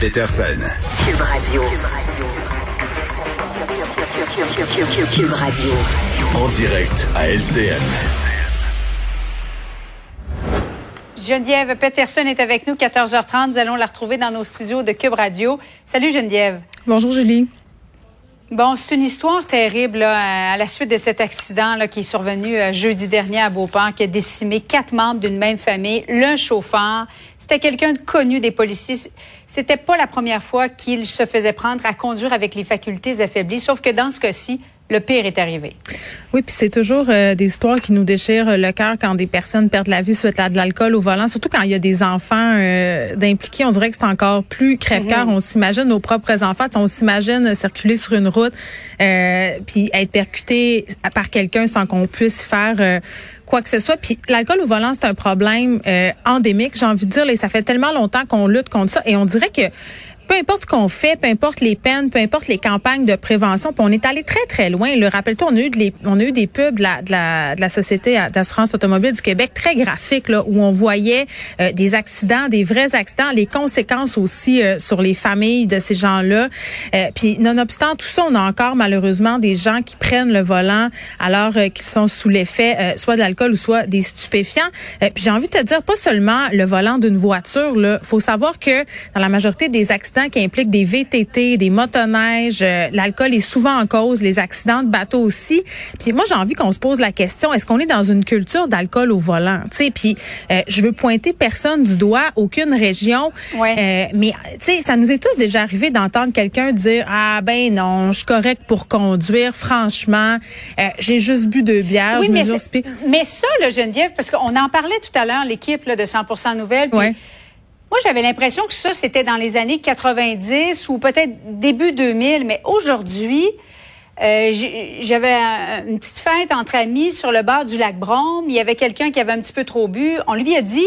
Peterson. Cube Radio. Cube Radio. En direct à LCN. Geneviève Peterson est avec nous, 14h30. Nous allons la retrouver dans nos studios de Cube Radio. Salut Geneviève. Bonjour Julie. Bon, c'est une histoire terrible là, à la suite de cet accident là, qui est survenu euh, jeudi dernier à Beauport, qui a décimé quatre membres d'une même famille, l'un chauffeur. C'était quelqu'un de connu des policiers. C'était pas la première fois qu'il se faisait prendre à conduire avec les facultés affaiblies, sauf que dans ce cas-ci, le pire est arrivé. Oui, puis c'est toujours euh, des histoires qui nous déchirent le cœur quand des personnes perdent la vie suite à de l'alcool au volant, surtout quand il y a des enfants euh, d'impliqués. On dirait que c'est encore plus crève-cœur. Mhm. On s'imagine nos propres enfants. On s'imagine circuler sur une route euh, puis être percuté par quelqu'un sans qu'on puisse faire euh, quoi que ce soit. Puis l'alcool au volant, c'est un problème endémique, j'ai envie de dire. Et ça fait tellement longtemps qu'on lutte contre ça. Et on dirait que peu importe ce qu'on fait, peu importe les peines, peu importe les campagnes de prévention, on est allé très très loin. Le rappelle-toi, on a eu des, pubs de la, société d'assurance automobile du Québec très graphiques là où on voyait euh, des accidents, des vrais accidents, les conséquences aussi euh, sur les familles de ces gens-là. Euh, puis nonobstant tout ça, on a encore malheureusement des gens qui prennent le volant alors qu'ils sont sous l'effet soit de l'alcool ou soit des stupéfiants. puis j'ai envie de te dire pas seulement le volant d'une voiture là, faut savoir que dans la majorité des accidents qui impliquent des VTT, des motoneiges. Euh, l'alcool est souvent en cause, les accidents de bateau aussi. Puis moi, j'ai envie qu'on se pose la question, est-ce qu'on est dans une culture d'alcool au volant? sais, puis euh, je veux pointer personne du doigt, aucune région. Ouais. Euh, mais tu sais, ça nous est tous déjà arrivé d'entendre quelqu'un dire, ah ben non, je suis correct pour conduire, franchement, j'ai juste bu deux bières, oui, je mais, mesure mais ça, le Geneviève, parce qu'on en parlait tout à l'heure, l'équipe de 100% Nouvelles. Ouais. Moi, j'avais l'impression que ça, c'était dans les années 90 ou peut-être début 2000, mais aujourd'hui, euh, j'avais une petite fête entre amis sur le bord du lac Brome. Il y avait quelqu'un qui avait un petit peu trop bu. On lui a dit,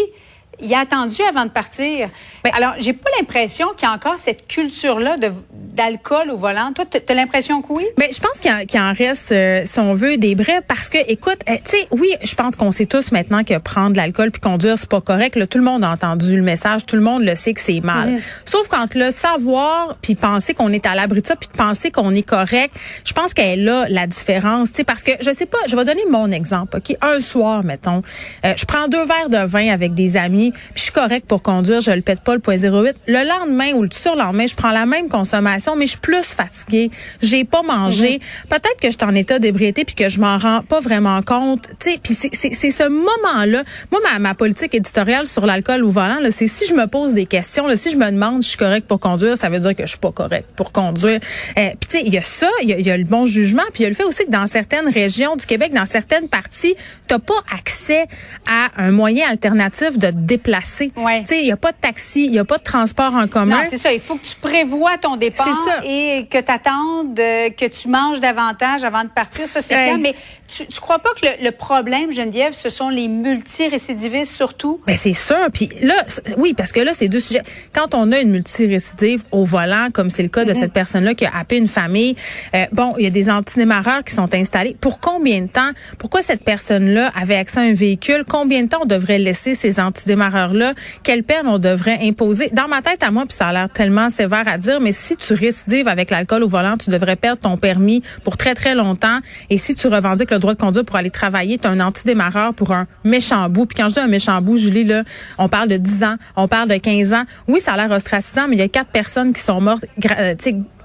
il a attendu avant de partir. Ben, alors, j'ai pas l'impression qu'il y a encore cette culture-là d'alcool au volant. Toi, tu as l'impression que oui? Mais ben, je pense qu'il en, reste, euh, si on veut, des brèves parce que, écoute, euh, tu sais, oui, je pense qu'on sait tous maintenant que prendre de l'alcool puis conduire, c'est pas correct. Là, tout le monde a entendu le message, tout le monde le sait que c'est mal. Mhm. Sauf quand le savoir puis penser qu'on est à l'abri de ça puis penser qu'on est correct, je pense qu'elle là la différence. Tu sais, parce que je sais pas, je vais donner mon exemple. Ok, un soir, mettons, euh, je prends deux verres de vin avec des amis puis je suis correct pour conduire, je le pète pas le point 08. Le lendemain ou le surlendemain, je prends la même consommation, mais je suis plus fatiguée. J'ai pas mangé. Mhm. Peut-être que je suis en état d'ébriété puis que je m'en rends pas vraiment compte. Tu sais, puis c'est ce moment-là. Moi, ma, ma politique éditoriale sur l'alcool au volant, c'est si je me pose des questions, là, si je me demande si je suis correct pour conduire, ça veut dire que je suis pas correct pour conduire. Euh, puis tu sais, il y a ça, il y, y, a le bon jugement, puis il y a le fait aussi que dans certaines régions du Québec, dans certaines parties, t'as pas accès à un moyen alternatif de déplacer. Ouais. Tu sais, il y a pas de taxi, il y a pas de transport en commun. Non, c'est ça. Il faut que tu prévois ton départ et que tu attendes euh, que tu manges davantage avant de partir. Ça, c'est clair. Mais tu, tu crois pas que le, le, problème, Geneviève, ce sont les multirécidivistes surtout? Ben, c'est sûr. Puis là, oui, parce que là, c'est deux sujets. Quand on a une multirécidive au volant, comme c'est le cas de mm-hmm. cette personne-là qui a happé une famille, euh, bon, il y a des antidémarreurs qui sont installés. Pour combien de temps? Pourquoi cette personne-là avait accès à un véhicule? Combien de temps on devrait laisser ces antidémarreurs-là? Quelle peine on devrait imposer? Dans ma tête à moi, puis ça a l'air tellement sévère à dire, mais si tu récidives avec l'alcool au volant, tu devrais perdre ton permis pour très, très longtemps. Et si tu revendiques le droit de conduire pour aller travailler, tu as un antidémarreur pour un méchant bout. Puis quand je dis un méchant bout, Julie, là, on parle de 10 ans, on parle de 15 ans. Oui, ça a l'air ostracisant, mais il y a quatre personnes qui sont mortes euh,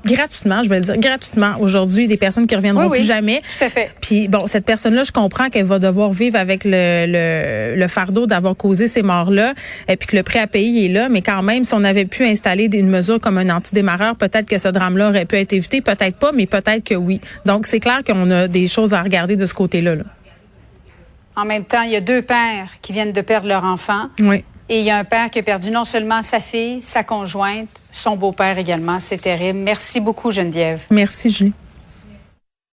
gratuitement, je vais le dire gratuitement aujourd'hui, des personnes qui reviendront plus jamais. Tout à fait. Puis bon, cette personne-là, je comprends qu'elle va devoir vivre avec le, le, le fardeau d'avoir causé ces morts-là, et puis que le prêt à payer est là. Mais quand même, si on avait pu installer une mesure comme un antidémarreur, peut-être que ce drame-là aurait pu être évité, peut-être pas, mais peut-être que oui. Donc c'est clair qu'on a des choses à regarder de ce côté-là. Là. En même temps, il y a deux pères qui viennent de perdre leur enfant. Oui. Et il y a un père qui a perdu non seulement sa fille, sa conjointe, son beau-père également. C'est terrible. Merci beaucoup, Geneviève. Merci, Julie.